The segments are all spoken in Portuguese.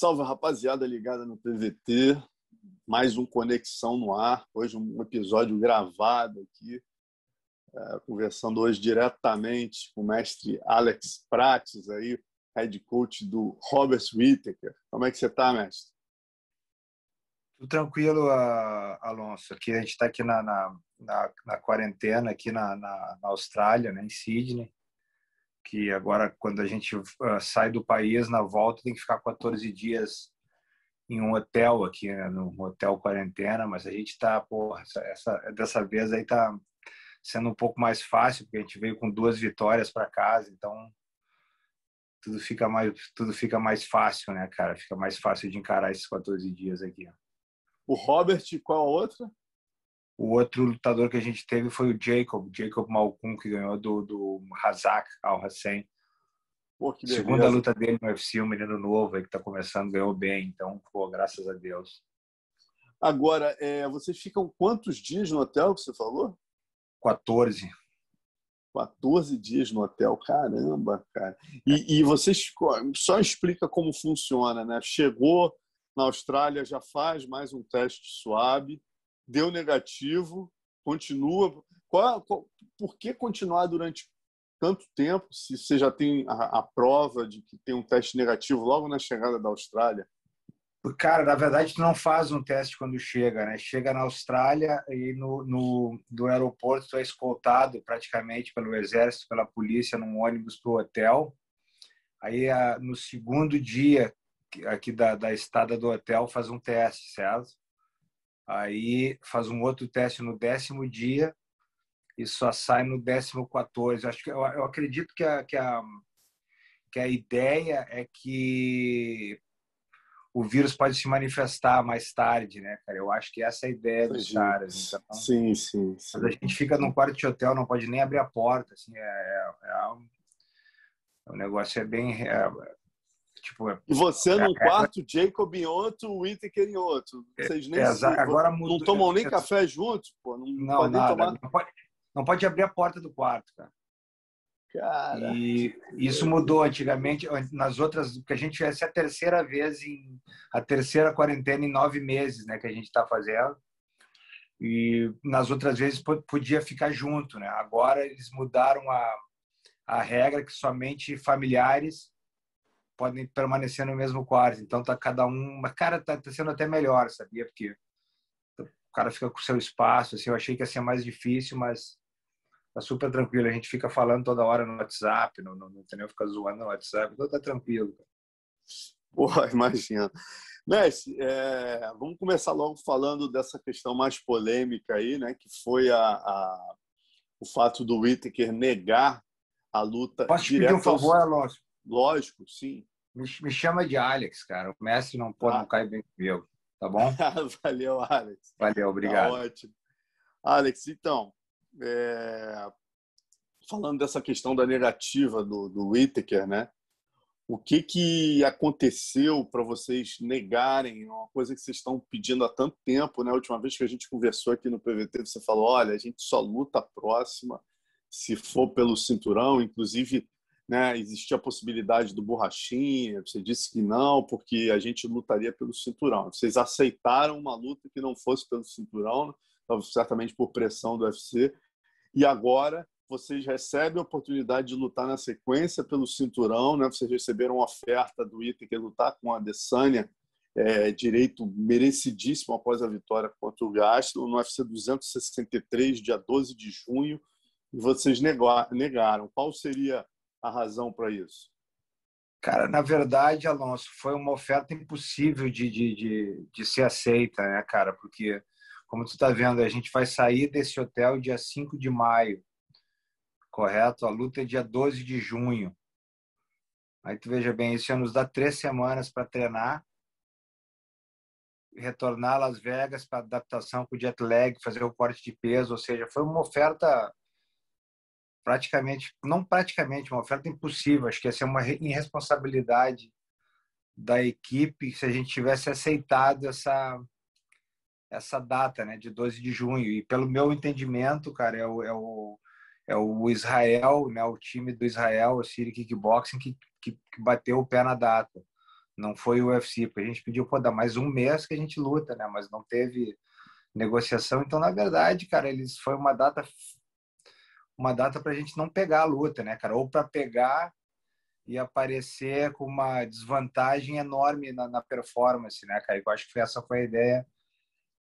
Salve, rapaziada ligada no PVT. Mais um Conexão no Ar. Hoje um episódio gravado aqui, é, conversando hoje diretamente com o mestre Alex Prates, aí, head coach do Robert Whittaker. Como é que você está, mestre? Tudo tranquilo, Alonso. Aqui a gente está aqui na, na, na, na, quarentena aqui na, na, na Austrália, né, em Sydney que agora quando a gente uh, sai do país na volta tem que ficar 14 dias em um hotel aqui, né, no hotel quarentena, mas a gente está, essa, essa, dessa vez aí tá sendo um pouco mais fácil, porque a gente veio com duas vitórias para casa, então tudo fica mais tudo fica mais fácil, né, cara? Fica mais fácil de encarar esses 14 dias aqui. O Robert, qual a outra? O outro lutador que a gente teve foi o Jacob, Jacob Malcum, que ganhou do, do Razak Al-Hassan. Segunda luta dele no UFC, um menino novo aí que está começando, ganhou bem. Então, pô, graças a Deus. Agora, é, vocês ficam quantos dias no hotel que você falou? 14. 14 dias no hotel, caramba, cara. E, e vocês só explica como funciona, né? Chegou na Austrália, já faz mais um teste suave, deu negativo, continua. Qual, qual, por que continuar durante tanto tempo se você já tem a, a, prova de que tem um teste negativo logo na chegada da Austrália? Cara, na verdade, tu não faz um teste quando chega, né? Chega na Austrália e no, no, no aeroporto tu é escoltado praticamente pelo exército, pela polícia, num ônibus para o hotel. Aí, no segundo dia aqui da, da estada do hotel, faz um teste, certo? Aí faz um outro teste no décimo dia e só sai no décimo 14. Acho que eu, eu acredito que a, que a que a ideia é que o vírus pode se manifestar mais tarde, né, cara? Eu acho que essa é a ideia dos caras. Então, sim, sim, sim. a gente fica num quarto de hotel, não pode nem abrir a porta, assim, é, é, é um, o negócio é bem é, Tipo, e você num é, quarto, Jacob em outro, Whittaker em outro. Vocês nem é, se, agora mudou, não tomam nem café juntos, pô. Não, não nada. Tomar... Não, pode, não pode abrir a porta do quarto, cara. Cara. E isso mudou antigamente, nas outras, que a gente essa é a terceira vez em a terceira quarentena em nove meses, né, que a gente está fazendo. E nas outras vezes podia ficar junto, né? Agora eles mudaram a, a regra que somente familiares podem permanecer no mesmo quarto. Então tá cada um, mas cara tá, tá sendo até melhor, sabia? Porque o cara fica com o seu espaço. Assim, eu achei que ia ser mais difícil, mas tá super tranquilo. A gente fica falando toda hora no WhatsApp, não, não, não entendeu? Fica zoando no WhatsApp, então tá tranquilo. Porra, imagina. Messi, é, vamos começar logo falando dessa questão mais polêmica aí, né? Que foi a, a o fato do Whittaker negar a luta. Posso te pedir um favor, Alonso? Lógico, sim. Me, me, chama de Alex, cara. O mestre não pode ah. não cair bem comigo. Tá bom? Valeu, Alex. Valeu, obrigado. Tá ótimo. Alex, então, é... falando dessa questão da negativa do, do Whittaker, né? O que, que aconteceu para vocês negarem uma coisa que vocês estão pedindo há tanto tempo, né? A última vez que a gente conversou aqui no PVT, você falou: olha, a gente só luta próxima se for pelo cinturão. Inclusive, né, existia a possibilidade do borrachinha, você disse que não, porque a gente lutaria pelo cinturão. Vocês aceitaram uma luta que não fosse pelo cinturão, certamente por pressão do UFC, e agora vocês recebem a oportunidade de lutar na sequência pelo cinturão, né? vocês receberam uma oferta do Itaker lutar com a Adesanya, é, direito merecidíssimo após a vitória contra o Gaston, no UFC 263, dia 12 de junho, e vocês negaram. Qual seria a razão para isso? Cara, na verdade, Alonso, foi uma oferta impossível de, de, de, de ser aceita, né, cara? Porque, como tu está vendo, a gente vai sair desse hotel dia 5 de maio, correto? A luta é dia 12 de junho. Aí tu veja bem, isso ia nos dar três semanas para treinar, retornar a Las Vegas para adaptação com o jet lag, fazer o corte de peso, ou seja, foi uma oferta praticamente, não praticamente, uma oferta impossível. Acho que ia ser uma irresponsabilidade da equipe se a gente tivesse aceitado essa essa data, né, de 12 de junho. E pelo meu entendimento, cara, é o, é o, é o Israel, né, o time do Israel, o City Kickboxing, que, que, que bateu o pé na data. Não foi o UFC, porque a gente pediu, pô, dar mais um mês que a gente luta, né? Mas não teve negociação. Então, na verdade, cara, eles foi uma data uma data para a gente não pegar a luta, né, cara? Ou para pegar e aparecer com uma desvantagem enorme na, na, performance, né, cara? Eu acho que essa foi a ideia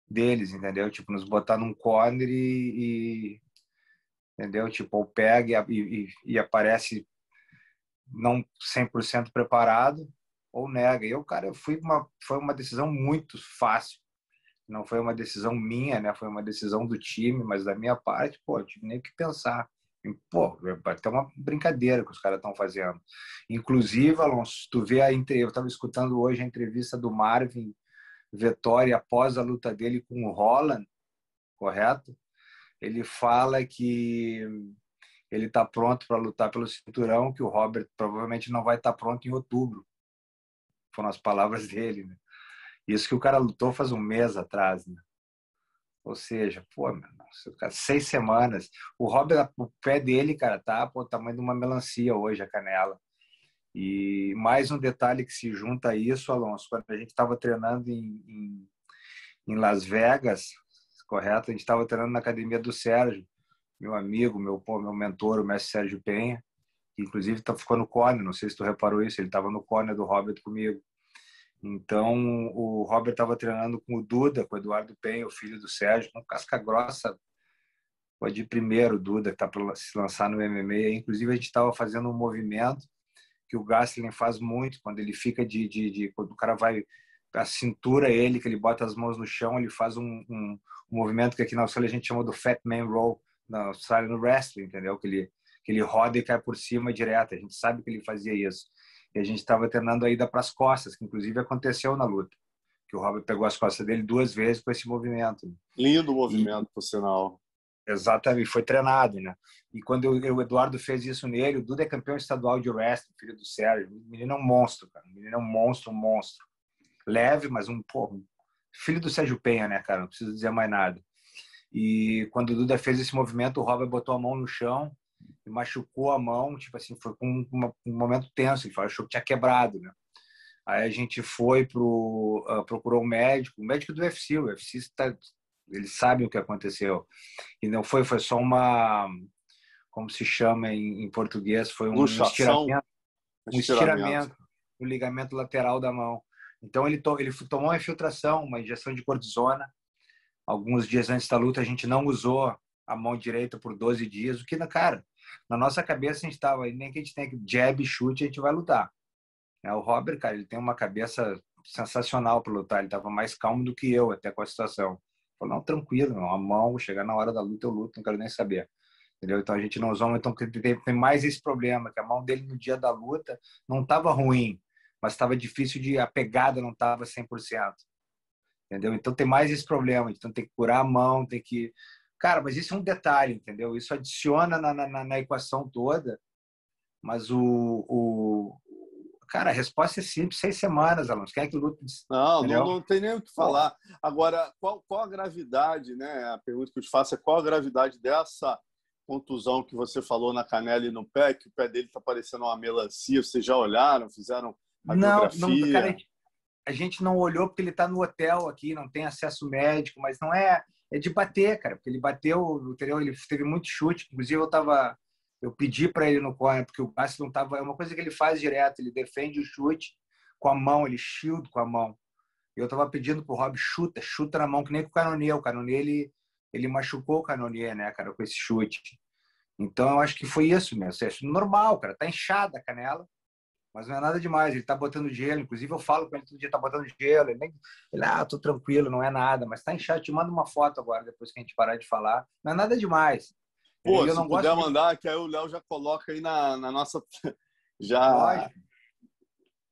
deles, entendeu? Tipo, nos botar num corner e, e entendeu? Tipo, ou pega e, e, e aparece não 100% preparado ou nega. E eu, cara, eu fui uma foi uma decisão muito fácil. Não foi uma decisão minha, né? Foi uma decisão do time, mas da minha parte, pô, eu tive nem que pensar. Pô, até uma brincadeira que os caras estão fazendo. Inclusive, Alonso, tu vê a eu estava escutando hoje a entrevista do Marvin Vettori após a luta dele com o Holland, correto? Ele fala que ele está pronto para lutar pelo cinturão, que o Robert provavelmente não vai estar tá pronto em outubro. Foram as palavras dele, né? Isso que o cara lutou faz um mês atrás, né? Ou seja, pô, meu, seis semanas. O Robert, o pé dele, cara, tá pô, tamanho de uma melancia hoje, a canela. E mais um detalhe que se junta a isso, Alonso, quando a gente estava treinando em, em, em, Las Vegas, correto? A gente estava treinando na academia do Sérgio, meu amigo, meu, pô, meu mentor, o mestre Sérgio Penha, que inclusive tá, ficou no corner, não sei se tu reparou isso, ele estava no corner do Robert comigo. Então, o Robert estava treinando com o Duda, com o Eduardo Penha, o filho do Sérgio, com casca grossa, pode ir primeiro, Duda, que está para se lançar no MMA. Inclusive, a gente estava fazendo um movimento que o Gastelum faz muito, quando ele fica de, de, de, Quando o cara vai. A cintura ele, que ele bota as mãos no chão, ele faz um, um, um movimento que aqui na Austrália a gente chama do Fat Man Roll, na Austrália no wrestling, entendeu? Que ele, que ele roda e cai por cima direto. A gente sabe que ele fazia isso. E a gente estava treinando a ida para as costas, que inclusive aconteceu na luta. Que o Robert pegou as costas dele duas vezes com esse movimento. Lindo movimento, e, por sinal. Exatamente, foi treinado, né? E quando eu, o Eduardo fez isso nele, o Duda é campeão estadual de wrestling, filho do Sérgio. O menino é um monstro, cara. O menino é um monstro, um monstro. Leve, mas um, pô, filho do Sérgio Penha, né, cara? Não preciso dizer mais nada. E quando o Duda fez esse movimento, o Robert botou a mão no chão e machucou a mão, tipo assim, foi com uma, um momento tenso, ele achou que tinha quebrado, né? Aí a gente foi pro uh, procurou um médico, o um médico do UFC, o UFC está eles sabem o que aconteceu. E não foi foi só uma como se chama em, em português, foi um estiramento, um estiramento no ligamento lateral da mão. Então ele to, ele tomou uma infiltração, uma injeção de cortisona. Alguns dias antes da luta a gente não usou a mão direita por 12 dias, o que na cara na nossa cabeça a gente estava, nem que a gente tenha que jab, chute, a gente vai lutar. É, o Robert, cara, ele tem uma cabeça sensacional para lutar, ele estava mais calmo do que eu até com a situação. Falou, não, tranquilo, a mão, chegar na hora da luta eu luto, não quero nem saber. Entendeu? Então a gente não usou, então tem mais esse problema, que a mão dele no dia da luta não estava ruim, mas estava difícil de, a pegada não estava 100%. Entendeu? Então tem mais esse problema, então tem que curar a mão, tem que Cara, mas isso é um detalhe, entendeu? Isso adiciona na, na, na equação toda. Mas o, o, Cara, a resposta é simples, seis semanas, alunos. Quem é que luta? Não, não, não, tem nem o que falar. Agora, qual, qual a gravidade, né? A pergunta que eu te faço é qual a gravidade dessa contusão que você falou na canela e no pé, que o pé dele está parecendo uma melancia. Vocês já olharam, fizeram não, não, cara, a gente não olhou porque ele está no hotel aqui, não tem acesso médico, mas não é é de bater, cara, porque ele bateu, entendeu? Ele teve muito chute, inclusive eu tava eu pedi para ele no corner porque o passe não tava, é uma coisa que ele faz direto, ele defende o chute com a mão, ele shield com a mão. Eu tava pedindo pro Rob chuta, chuta na mão que nem com o Canonier, o Canonier ele ele machucou o Canonier, né, cara, com esse chute. Então eu acho que foi isso mesmo, é normal, cara, tá inchada a canela mas não é nada demais. Ele tá botando gelo, inclusive eu falo com ele todo dia, tá botando gelo. Ele, nem, ele ah, tô tranquilo, não é nada, mas tá inchado. Te manda uma foto agora, depois que a gente parar de falar. Não é nada demais. Pô, eu se puder mandar, de... que aí o Léo já coloca aí na, na nossa. Já. Lógico.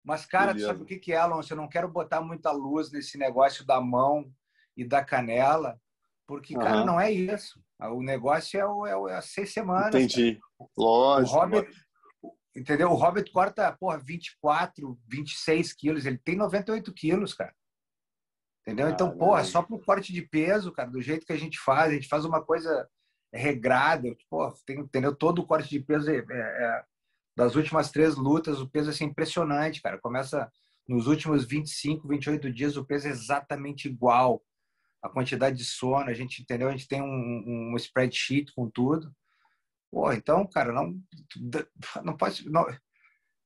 Mas, cara, Beleza. tu sabe o que, que é, Alonso? Eu não quero botar muita luz nesse negócio da mão e da canela, porque, uhum. cara, não é isso. O negócio é, o, é, o, é seis semanas. Entendi. Cara. Lógico. O Robert, Entendeu? O Robert corta, porra, 24, 26 quilos. Ele tem 98 quilos, cara. Entendeu? Então, porra, só pro corte de peso, cara, do jeito que a gente faz, a gente faz uma coisa regrada. Porra, tem, entendeu? Todo o corte de peso é, é, é, das últimas três lutas, o peso é assim, impressionante, cara. Começa nos últimos 25, 28 dias o peso é exatamente igual. A quantidade de sono, a gente entendeu, a gente tem um, um spreadsheet com tudo. Pô, então, cara, não não pode não,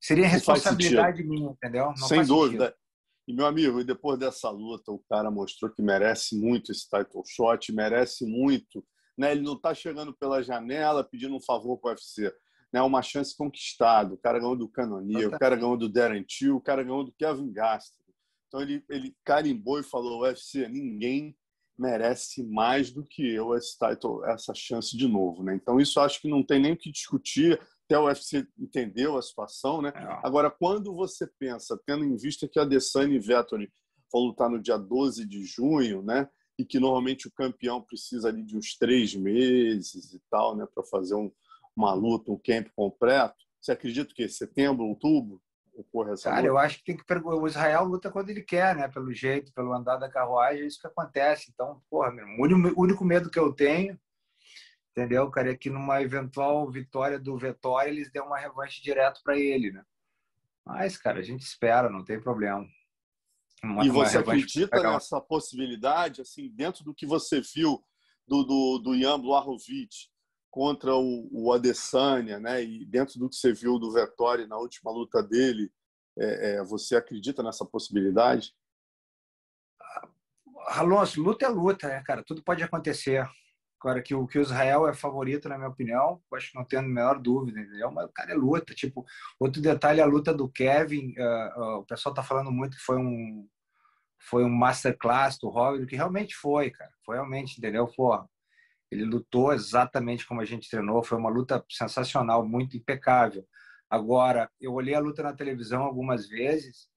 seria responsabilidade minha, entendeu? Não Sem dúvida. Sentido. E meu amigo, e depois dessa luta, o cara mostrou que merece muito esse title shot, merece muito. Né? Ele não está chegando pela janela pedindo um favor para o UFC né, uma chance conquistada. O cara ganhou do Canonier, o cara ganhou do Darren Till, o cara ganhou do Kevin Gastelum. Então ele, ele carimbou e falou: UFC, ninguém merece mais do que eu esse title, essa chance de novo. Né? Então isso acho que não tem nem o que discutir. Até o UFC entendeu a situação. Né? É. Agora, quando você pensa, tendo em vista que a Adesanya e Vettori vão lutar no dia 12 de junho, né? e que normalmente o campeão precisa ali de uns três meses e tal, né, para fazer um, uma luta, um camp completo, você acredita que setembro, outubro ocorre essa Cara, luta? eu acho que tem que perguntar. O Israel luta quando ele quer, né? Pelo jeito, pelo andar da carruagem, é isso que acontece. Então, porra, o único medo que eu tenho, entendeu, cara, é que numa eventual vitória do Vettori, eles dêem uma revanche direto para ele, né? Mas, cara, a gente espera, não tem problema. Uma, e você acredita nessa possibilidade, assim, dentro do que você viu do, do, do Jan Blachowicz, contra o, o Adesanya, né? E dentro do que você viu do Vettori na última luta dele, é, é, você acredita nessa possibilidade? Alonso, luta é luta, né, cara? Tudo pode acontecer. Agora, que o, que o Israel é favorito, na minha opinião, acho que não tenho a menor dúvida, entendeu? Mas o cara é luta. Tipo, outro detalhe, a luta do Kevin, uh, uh, o pessoal tá falando muito que foi um foi um masterclass do Robert, que realmente foi, cara. Foi realmente, entendeu? Porra, ele lutou exatamente como a gente treinou, foi uma luta sensacional, muito impecável. Agora, eu olhei a luta na televisão algumas vezes,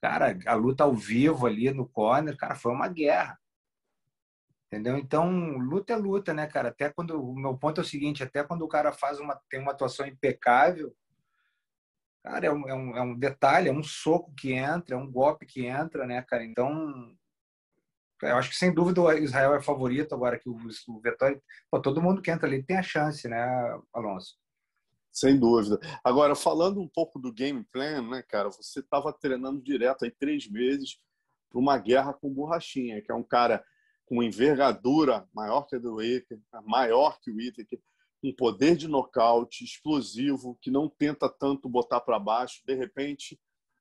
cara, a luta ao vivo ali no corner, cara, foi uma guerra. Entendeu? Então, luta é luta, né, cara? Até quando o meu ponto é o seguinte, até quando o cara faz uma tem uma atuação impecável, cara, é um, é um, é um detalhe, é um soco que entra, é um golpe que entra, né, cara? Então, eu acho que sem dúvida o Israel é favorito agora que o, o Vettori, pô, todo mundo que entra ali tem a chance, né, Alonso? Sem dúvida. Agora, falando um pouco do game plan, né, cara, você estava treinando direto aí três meses para uma guerra com o Borrachinha, que é um cara com envergadura maior que a do maior que o Whittaker, um poder de nocaute explosivo, que não tenta tanto botar para baixo, de repente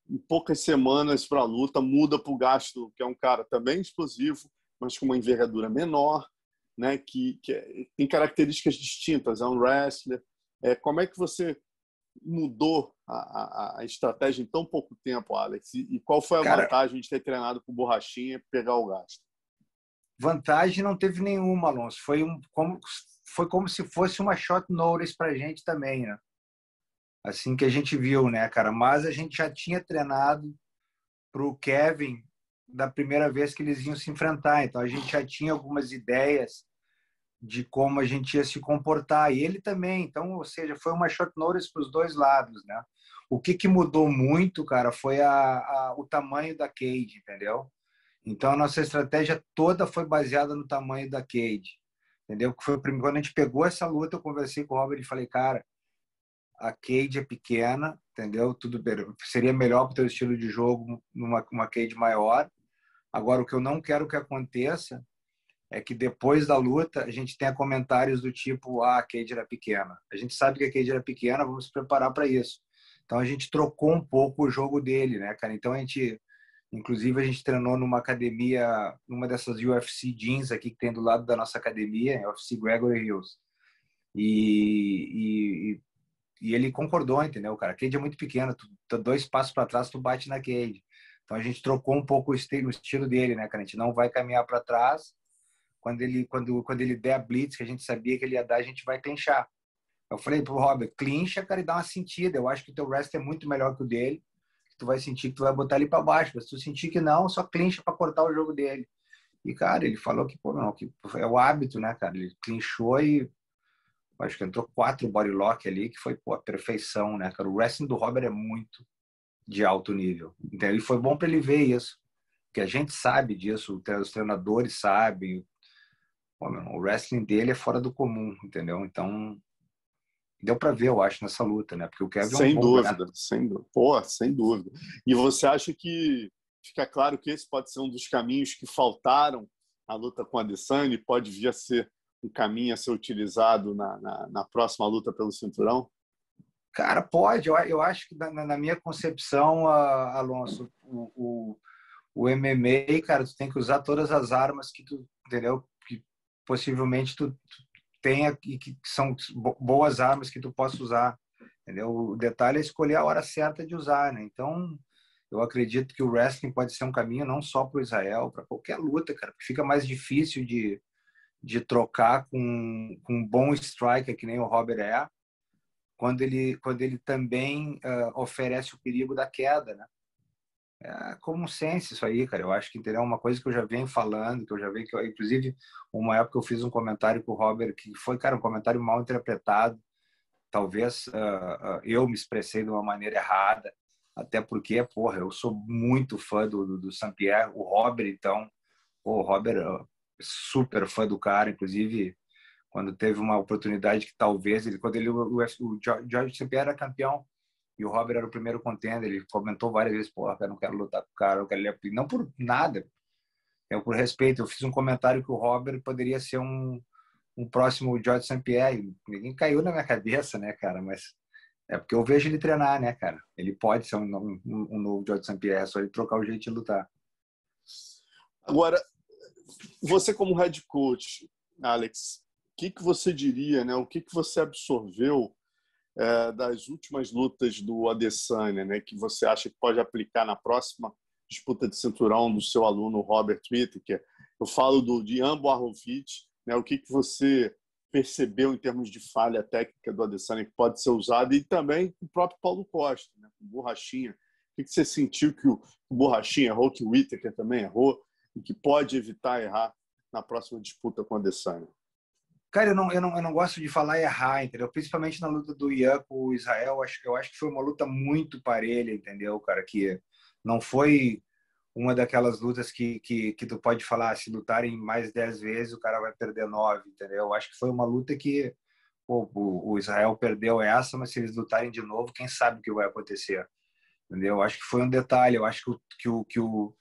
em poucas semanas para a luta, muda para o Gasto, que é um cara também explosivo, mas com uma envergadura menor, né? que, que é, tem características distintas, é um wrestler. É, como é que você mudou a, a, a, estratégia em tão pouco tempo, Alex? E, e qual foi a cara, vantagem de ter treinado com borrachinha e pegar o gasto? Vantagem não teve nenhuma, Alonso. Foi, um, como, foi como se fosse uma shot notice para a gente também, né? Assim que a gente viu, né, cara? Mas a gente já tinha treinado para o Kevin da primeira vez que eles iam se enfrentar, então a gente já tinha algumas ideias de como a gente ia se comportar e ele também. Então, ou seja, foi uma short notice para os dois lados, né? O que, que mudou muito, cara, foi a, a, o tamanho da cage, entendeu? Então, a nossa estratégia toda foi baseada no tamanho da cage, entendeu? Que foi o primeiro, quando a gente pegou essa luta, eu conversei com o Robert e falei, cara, a cage é pequena, entendeu? Tudo seria melhor para o teu estilo de jogo numa uma cage maior. Agora, o que eu não quero que aconteça é que depois da luta a gente tenha comentários do tipo: ah, a cage era pequena. A gente sabe que a cage era pequena, vamos se preparar para isso. Então a gente trocou um pouco o jogo dele, né, cara? Então a gente, inclusive, a gente treinou numa academia, numa dessas UFC jeans aqui que tem do lado da nossa academia, UFC Gregory Hills. E, e, e ele concordou, entendeu, cara? A cage é muito pequena, tu, tu dois passos para trás, tu bate na cage. Então a gente trocou um pouco o estilo, o estilo dele, né, cara? A gente não vai caminhar para trás. Quando ele, quando, quando ele der a blitz, que a gente sabia que ele ia dar, a gente vai clinchar. Eu falei pro Robert, clincha, cara, e dá uma sentida. Eu acho que o teu rest é muito melhor que o dele. Tu vai sentir que tu vai botar ele para baixo. Mas se tu sentir que não, só clincha para cortar o jogo dele. E, cara, ele falou que, pô, não, que é o hábito, né, cara? Ele clinchou e acho que entrou quatro bodylock ali, que foi pô, a perfeição, né, cara? O wrestling do Robert é muito de alto nível. Então, e foi bom para ele ver isso, que a gente sabe disso, os treinadores sabem. Pô, meu, o wrestling dele é fora do comum, entendeu? Então, Deu para ver, eu acho, nessa luta, né? Porque o Kevin sem é um dúvida, sem dúvida. Pô, sem dúvida. E você acha que fica claro que esse pode ser um dos caminhos que faltaram na luta com a Adesanya e pode vir a ser um caminho a ser utilizado na, na, na próxima luta pelo cinturão? Cara, pode. Eu, eu acho que na, na minha concepção, uh, Alonso, o, o, o, MMA, cara, tu tem que usar todas as armas que tu, entendeu? Que possivelmente tu, tu tenha e que são boas armas que tu possa usar, entendeu? O detalhe é escolher a hora certa de usar, né? Então, eu acredito que o wrestling pode ser um caminho não só para o Israel, para qualquer luta, cara, porque fica mais difícil de, de trocar com, com um bom striker que nem o Robert é, quando ele quando ele também uh, oferece o perigo da queda, né? É como sense isso aí, cara. Eu acho que entendeu uma coisa que eu já venho falando, que eu já venho que eu, inclusive uma época eu fiz um comentário com o Robert que foi, cara, um comentário mal interpretado. Talvez uh, uh, eu me expressei de uma maneira errada, até porque, porra, eu sou muito fã do, do, do Saint-Pierre, o Robert, então, o Robert, super fã do cara, inclusive quando teve uma oportunidade que talvez ele quando ele o, o George sempre era campeão e o Robert era o primeiro contender ele comentou várias vezes pô eu não quero lutar com o cara eu quero não por nada é por respeito eu fiz um comentário que o Robert poderia ser um um próximo George St. Pierre ninguém caiu na minha cabeça né cara mas é porque eu vejo ele treinar né cara ele pode ser um, um, um novo George St. Pierre é só ele trocar o jeito de lutar agora você como head coach Alex que, que você diria, né? O que, que você absorveu é, das últimas lutas do Adesanya, né? Que você acha que pode aplicar na próxima disputa de cinturão do seu aluno Robert Whittaker? Eu falo do de Arrovic, né? O que, que você percebeu em termos de falha técnica do Adesanya que pode ser usado e também o próprio Paulo Costa, né? Com borrachinha. O que, que você sentiu que o, o Borrachinha errou, que o Whittaker também errou e que pode evitar errar na próxima disputa com o Adesanya? Cara, eu não, eu, não, eu não gosto de falar errar, entendeu? Principalmente na luta do Ian com o Israel, eu acho, eu acho que foi uma luta muito parelha, entendeu, cara? Que não foi uma daquelas lutas que, que, que tu pode falar, se lutarem mais dez vezes, o cara vai perder nove, entendeu? Eu acho que foi uma luta que pô, o, o Israel perdeu essa, mas se eles lutarem de novo, quem sabe o que vai acontecer, entendeu? Eu acho que foi um detalhe, eu acho que o, que o, que o,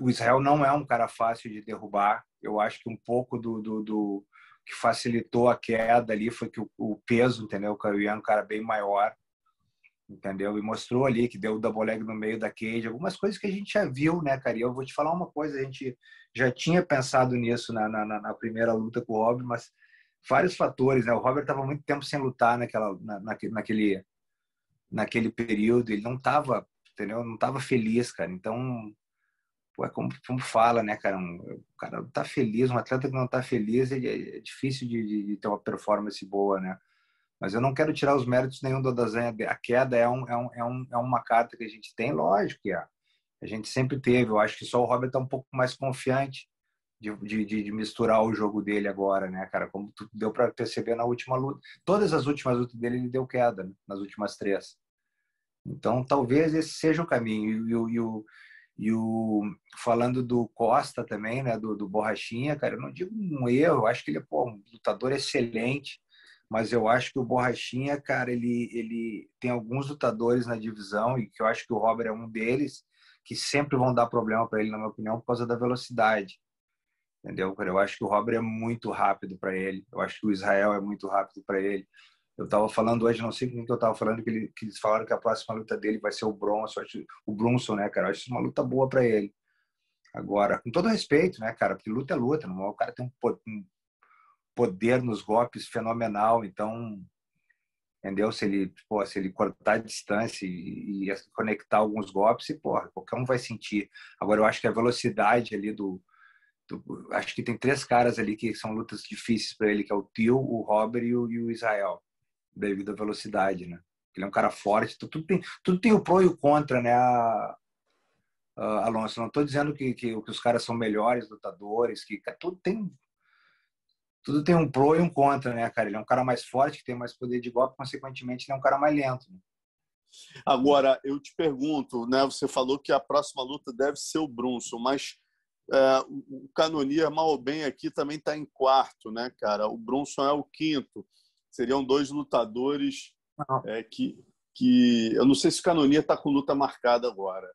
o Israel não é um cara fácil de derrubar, eu acho que um pouco do, do, do que facilitou a queda ali foi que o, o peso, entendeu? O Caiuian é um cara bem maior, entendeu? E mostrou ali que deu o double leg no meio da cage, algumas coisas que a gente já viu, né, cara? E eu vou te falar uma coisa, a gente já tinha pensado nisso na, na, na primeira luta com o Robert, mas vários fatores, né? O Robert estava muito tempo sem lutar naquela, na, naquele, naquele período, ele não estava, entendeu? Não estava feliz, cara. Então, é como, como fala, né, cara? Um, o cara tá feliz, um atleta que não tá feliz, ele, é difícil de, de, de, ter uma performance boa, né? Mas eu não quero tirar os méritos nenhum do Dazanha. A queda é, um, é, um, é, um, é uma carta que a gente tem, lógico que é. A gente sempre teve. Eu acho que só o Robert tá um pouco mais confiante de, de, de, misturar o jogo dele agora, né, cara? Como tu deu para perceber na última luta. Todas as últimas lutas dele, ele deu queda, né? nas últimas três. Então, talvez esse seja o caminho. E, e, e o, e o falando do Costa também, né, do, do Borrachinha, cara, eu não digo um erro, acho que ele é pô, um lutador excelente, mas eu acho que o Borrachinha, cara, ele ele tem alguns lutadores na divisão e que eu acho que o Robert é um deles que sempre vão dar problema para ele, na minha opinião, por causa da velocidade. Entendeu? Eu acho que o Robert é muito rápido para ele. Eu acho que o Israel é muito rápido para ele. Eu estava falando hoje, não sei com quem que eu estava falando, que, ele, que, eles falaram que a próxima luta dele vai ser o Bronson, o Brunson, né, cara? Eu acho uma luta boa para ele. Agora, com todo respeito, né, cara? Porque luta é luta, não? o cara tem um poder nos golpes fenomenal, então, entendeu? Se ele, pô, se ele cortar a distância e, e conectar alguns golpes, e, porra, qualquer um vai sentir. Agora, eu acho que a velocidade ali do, do acho que tem três caras ali que são lutas difíceis para ele, que é o Tio, o Robert e o, e o Israel devido à velocidade, né? Ele é um cara forte, tudo tem, tudo tem o pró e o contra, né? Alonso, não estou dizendo que, que, que, os caras são melhores lutadores, que tudo tem tudo tem um pró e um contra, né, cara? Ele é um cara mais forte, que tem mais poder de golpe, consequentemente, ele é um cara mais lento. Né? Agora, eu te pergunto, né? Você falou que a próxima luta deve ser o Brunson, mas é, o Canonia, mal ou bem, aqui também está em quarto, né, cara? O Brunson é o quinto. Seriam dois lutadores é, que, que. Eu não sei se o Canonia está com luta marcada agora.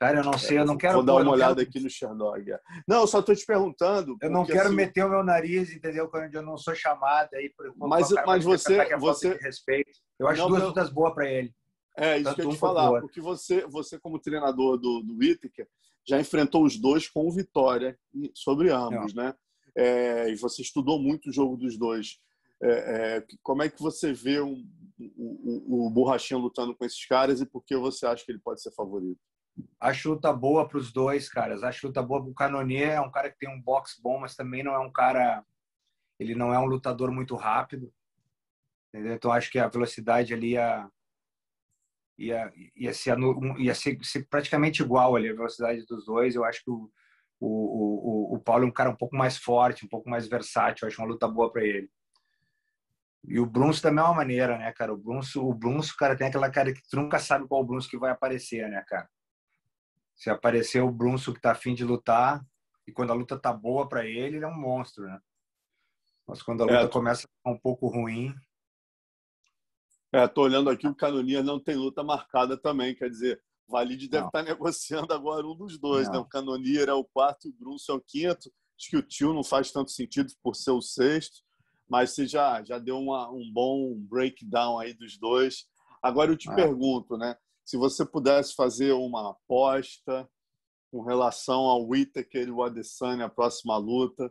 Cara, eu não sei, eu não quero. Vou dar uma olhada quero... aqui no Sherdog. Não, eu só estou te perguntando. Eu não quero assim... meter o meu nariz, entendeu? Quando eu não sou chamado aí por. Mas, mas você, é você. respeito. Eu acho não, duas lutas boas para ele. É isso Tanto que eu ia te falar, porque você, você como treinador do, do Whittaker, já enfrentou os dois com vitória sobre ambos, não. né? É, e você estudou muito o jogo dos dois. É, é, como é que você vê o, o, o Borrachinha lutando com esses caras e por que você acha que ele pode ser favorito? Acho luta boa para os dois, caras. Acho luta boa para o Canonier. É um cara que tem um box bom, mas também não é um cara. Ele não é um lutador muito rápido. Entendeu? Então acho que a velocidade ali ia, ia, ia, ser, ia ser, ser praticamente igual ali a velocidade dos dois. Eu acho que o, o, o, o Paulo é um cara um pouco mais forte, um pouco mais versátil. Acho uma luta boa para ele. E o Brunso também é uma maneira, né, cara? O Brunso, o Brunso, cara, tem aquela cara que tu nunca sabe qual o Brunso que vai aparecer, né, cara? Se aparecer o Brunso que tá afim de lutar, e quando a luta tá boa para ele, ele é um monstro, né? Mas quando a luta é. começa a ficar um pouco ruim. É, tô olhando aqui, o Canonia não tem luta marcada também, quer dizer, o Valide deve estar tá negociando agora um dos dois, né? não. né? O Canonia é o quarto e o Brunso é o quinto. Acho que o tio não faz tanto sentido por ser o sexto, mas você já, já deu uma, um bom breakdown aí dos dois. Agora eu te é. pergunto, né? se você pudesse fazer uma aposta com relação ao Whittaker e o Adesanya, a próxima luta,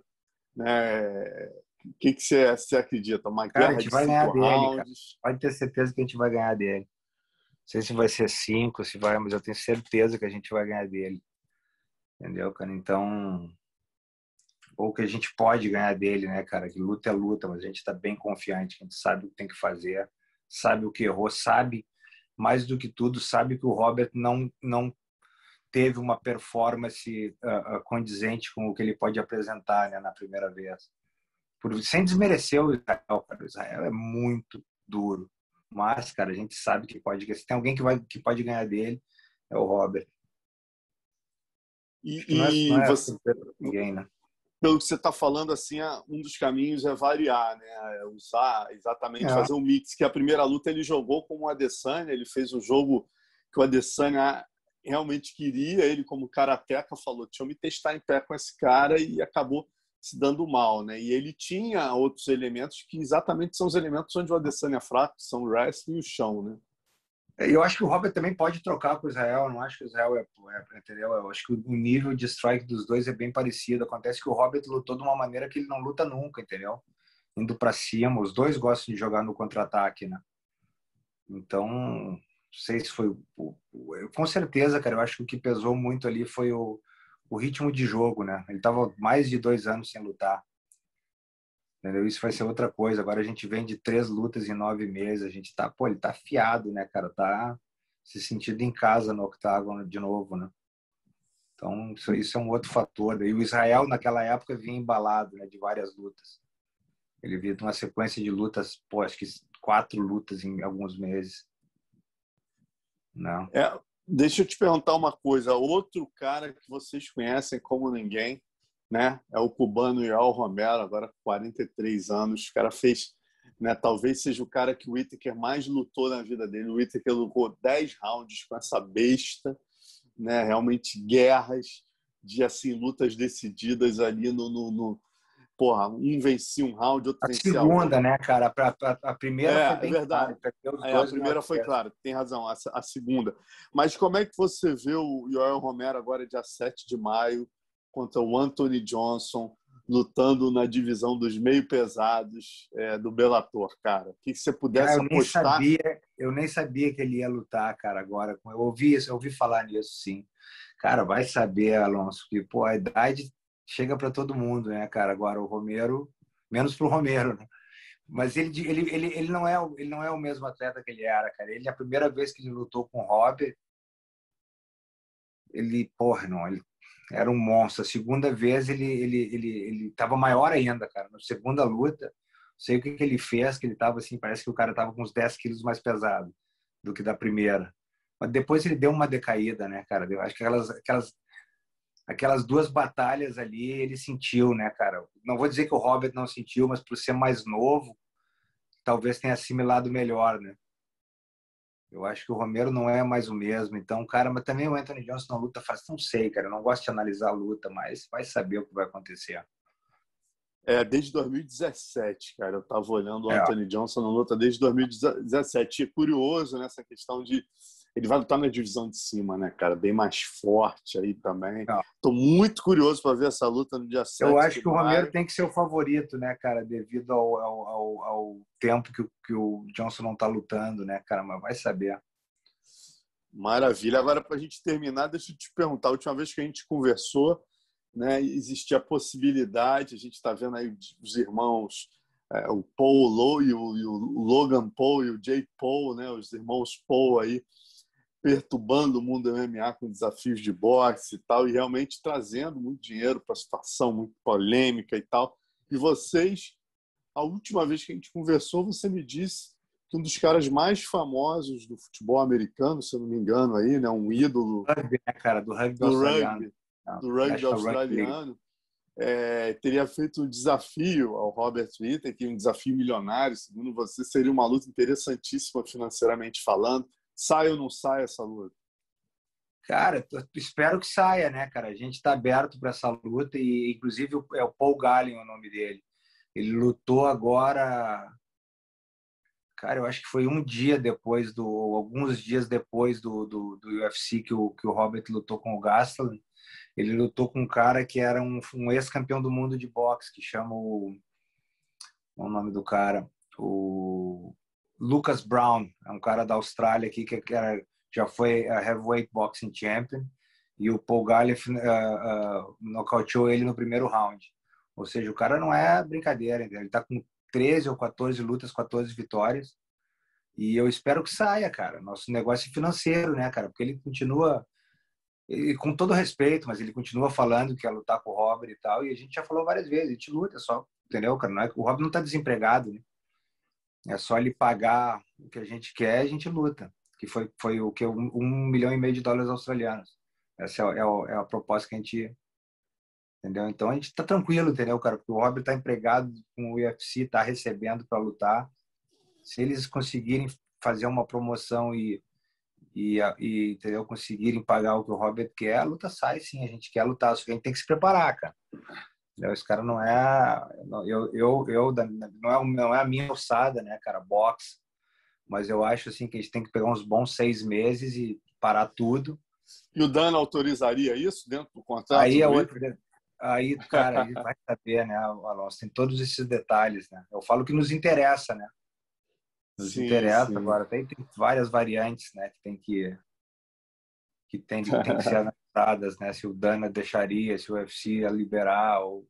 né? O que, que você, você acredita? Uma cara, a gente vai ganhar rounds? dele, cara. Pode ter certeza que a gente vai ganhar dele. Não sei se vai ser cinco, se vai, mas eu tenho certeza que a gente vai ganhar dele. Entendeu, cara? Então, ou que a gente pode ganhar dele, né, cara? Que luta é luta, mas a gente está bem confiante, a gente sabe o que tem que fazer, sabe o que errou, sabe mais do que tudo, sabe que o Robert não, não teve uma performance uh, condizente com o que ele pode apresentar né, na primeira vez. Por, sem desmerecer o Israel, cara. O Israel é muito duro. Mas, cara, a gente sabe que pode. Se tem alguém que, vai, que pode ganhar dele, é o Robert. E, é, não é você... ninguém, né? Pelo que você está falando, assim, um dos caminhos é variar, né? É usar exatamente, é. fazer um mix. Que a primeira luta ele jogou com o Adesanya, ele fez um jogo que o Adesanya realmente queria. Ele, como karateca, falou: deixa eu me testar em pé com esse cara e acabou se dando mal, né? E ele tinha outros elementos que exatamente são os elementos onde o Adesanya é fraco, que são o wrestling e o chão, né? Eu acho que o Robert também pode trocar com o Israel. Eu não acho que o Israel é, é, entendeu? Eu acho que o nível de strike dos dois é bem parecido. Acontece que o Robert lutou de uma maneira que ele não luta nunca, entendeu? Indo para cima. Os dois gostam de jogar no contra-ataque, né? Então, não sei se foi. O, o, com certeza, cara, eu acho que o que pesou muito ali foi o, o ritmo de jogo, né? Ele tava mais de dois anos sem lutar. Entendeu? Isso vai ser outra coisa. Agora a gente vem de três lutas em nove meses. A gente tá, pô, ele tá afiado, né, cara? Tá se sentindo em casa no octágono de novo, né? Então, isso, isso é um outro fator. E o Israel, naquela época, vinha embalado né, de várias lutas. Ele vinha de uma sequência de lutas, pô, acho que quatro lutas em alguns meses. Não. É, deixa eu te perguntar uma coisa. Outro cara que vocês conhecem como ninguém né? É o cubano Yael Romero, agora com 43 anos. O cara fez, né? Talvez seja o cara que o Whittaker mais lutou na vida dele. O Whittaker lutou 10 rounds com essa besta, né? Realmente guerras de assim lutas decididas ali no, no, no porra, um vencia um round, outro a vencia segunda, a né, cara? A, a, a primeira é, foi bem é verdade. Claro, é, a primeira foi claro, tem razão, a, a, segunda. Mas como é que você vê o Yoel Romero agora dia 7 de maio contra o Anthony Johnson lutando na divisão dos meio pesados é, do Bellator, cara. O que você pudesse cara, eu apostar? Nem sabia, eu nem sabia que ele ia lutar, cara, agora. Eu ouvi isso, eu ouvi falar nisso, sim. Cara, vai saber, Alonso, que pô, a idade chega para todo mundo, né, cara? Agora o Romero, menos pro Romero, né? Mas ele, ele, ele, ele, não é, ele não é o mesmo atleta que ele era, cara. Ele, a primeira vez que ele lutou com o Robert, ele, porra, não, ele era um monstro. A segunda vez ele ele ele ele estava maior ainda, cara. Na segunda luta, sei o que, que ele fez, que ele estava assim, parece que o cara estava com uns 10 quilos mais pesado do que da primeira. Mas depois ele deu uma decaída, né, cara? Eu acho que aquelas aquelas aquelas duas batalhas ali ele sentiu, né, cara? Não vou dizer que o Robert não sentiu, mas por ser mais novo, talvez tenha assimilado melhor, né? Eu acho que o Romero não é mais o mesmo. Então, cara, mas também o Anthony Johnson na luta faz, não sei, cara. Eu não gosto de analisar a luta, mas vai saber o que vai acontecer. É, desde 2017, cara. Eu tava olhando o é. Anthony Johnson na luta desde 2017. E é curioso nessa questão de ele vai lutar na divisão de cima, né, cara? Bem mais forte aí também. Não. Tô muito curioso para ver essa luta no dia 7. Eu acho que o Romero tem que ser o favorito, né, cara? Devido ao, ao, ao, tempo que, que o Johnson não tá lutando, né, cara? Mas vai saber. Maravilha. Agora, para a gente terminar, deixa eu te perguntar. A última vez que a gente conversou, né, existia a possibilidade, a gente está vendo aí os irmãos, é, o Paul e o, e o Logan Paul e o Jay Paul, né, os irmãos Paul aí, perturbando o mundo MMA com desafios de boxe e tal, e realmente trazendo muito dinheiro para a situação, muito polêmica e tal. E vocês, a última vez que a gente conversou, você me disse que um dos caras mais famosos do futebol americano, se eu não me engano, aí, né, um ídolo. Rugby, né, cara? Do rugby do australiano. Rugby, do rugby australiano. É, teria feito um desafio ao Robert Whittaker, um desafio milionário, segundo você, seria uma luta interessantíssima financeiramente falando. Sai ou não sai essa luta? Cara, espero que saia, né, cara? A gente está aberto para essa luta e, inclusive, é o Paul Gallen o nome dele. Ele lutou agora, cara, eu acho que foi um dia depois do, alguns dias depois do, do, do UFC que o, que o Robert lutou com o Gastelum. Ele lutou com um cara que era um, um ex-campeão do mundo de boxe, que chama o, é o nome do cara, o Lucas Brown, é um cara da Austrália aqui que era, já foi a heavyweight boxing champion e o Paul Galli uh, uh, nocauteou ele no primeiro round. Ou seja, o cara não é brincadeira, ele está com 13 ou 14 lutas, 14 vitórias. E eu espero que saia, cara. Nosso negócio é financeiro, né, cara? Porque ele continua, ele, com todo respeito, mas ele continua falando que quer lutar com o Robert e tal. E a gente já falou várias vezes, a gente luta só, entendeu, cara? Não é, o Robert não está desempregado, né? É só ele pagar o que a gente quer, a gente luta. Que foi, foi o que um, milhão e meio de dólares australianos. Essa é, é, é, a proposta que a gente. Entendeu? Então a gente tá tranquilo, entendeu, cara? Porque o Robert tá empregado com o UFC, tá recebendo para lutar. Se eles conseguirem fazer uma promoção e, e, e entendeu? conseguirem pagar o que o Robert quer, a luta sai sim. A gente quer lutar, só que a gente tem que se preparar, cara. Esse cara não é. Eu, eu, eu, não, é, não é a minha alçada, né, cara, boxe. Mas eu acho assim que a gente tem que pegar uns bons seis meses e parar tudo. E o Dana autorizaria isso dentro do contrato? Aí é outro. Aí, cara, ele vai saber, né, Alonso? Tem todos esses detalhes, né? Eu falo que nos interessa, né? Nos sim, interessa sim. agora. Tem, tem várias variantes, né, que tem que que tem, tem que ser né? Se o Dana deixaria, se o UFC ia liberar, ou...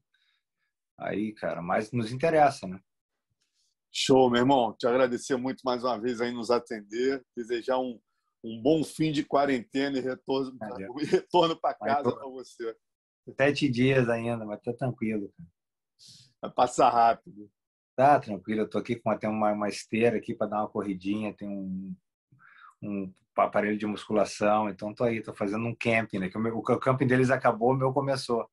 aí, cara, mas nos interessa, né? Show, meu irmão. Te agradecer muito mais uma vez aí nos atender, desejar um, um bom fim de quarentena e retorno, retorno para casa para você. Sete dias ainda, mas tá tranquilo. Cara. Vai passar rápido. Tá tranquilo, eu tô aqui com até uma, uma esteira aqui para dar uma corridinha, tem um, um aparelho de musculação, então tô aí, tô fazendo um camping, né? Que o, meu, o camping deles acabou, o meu começou.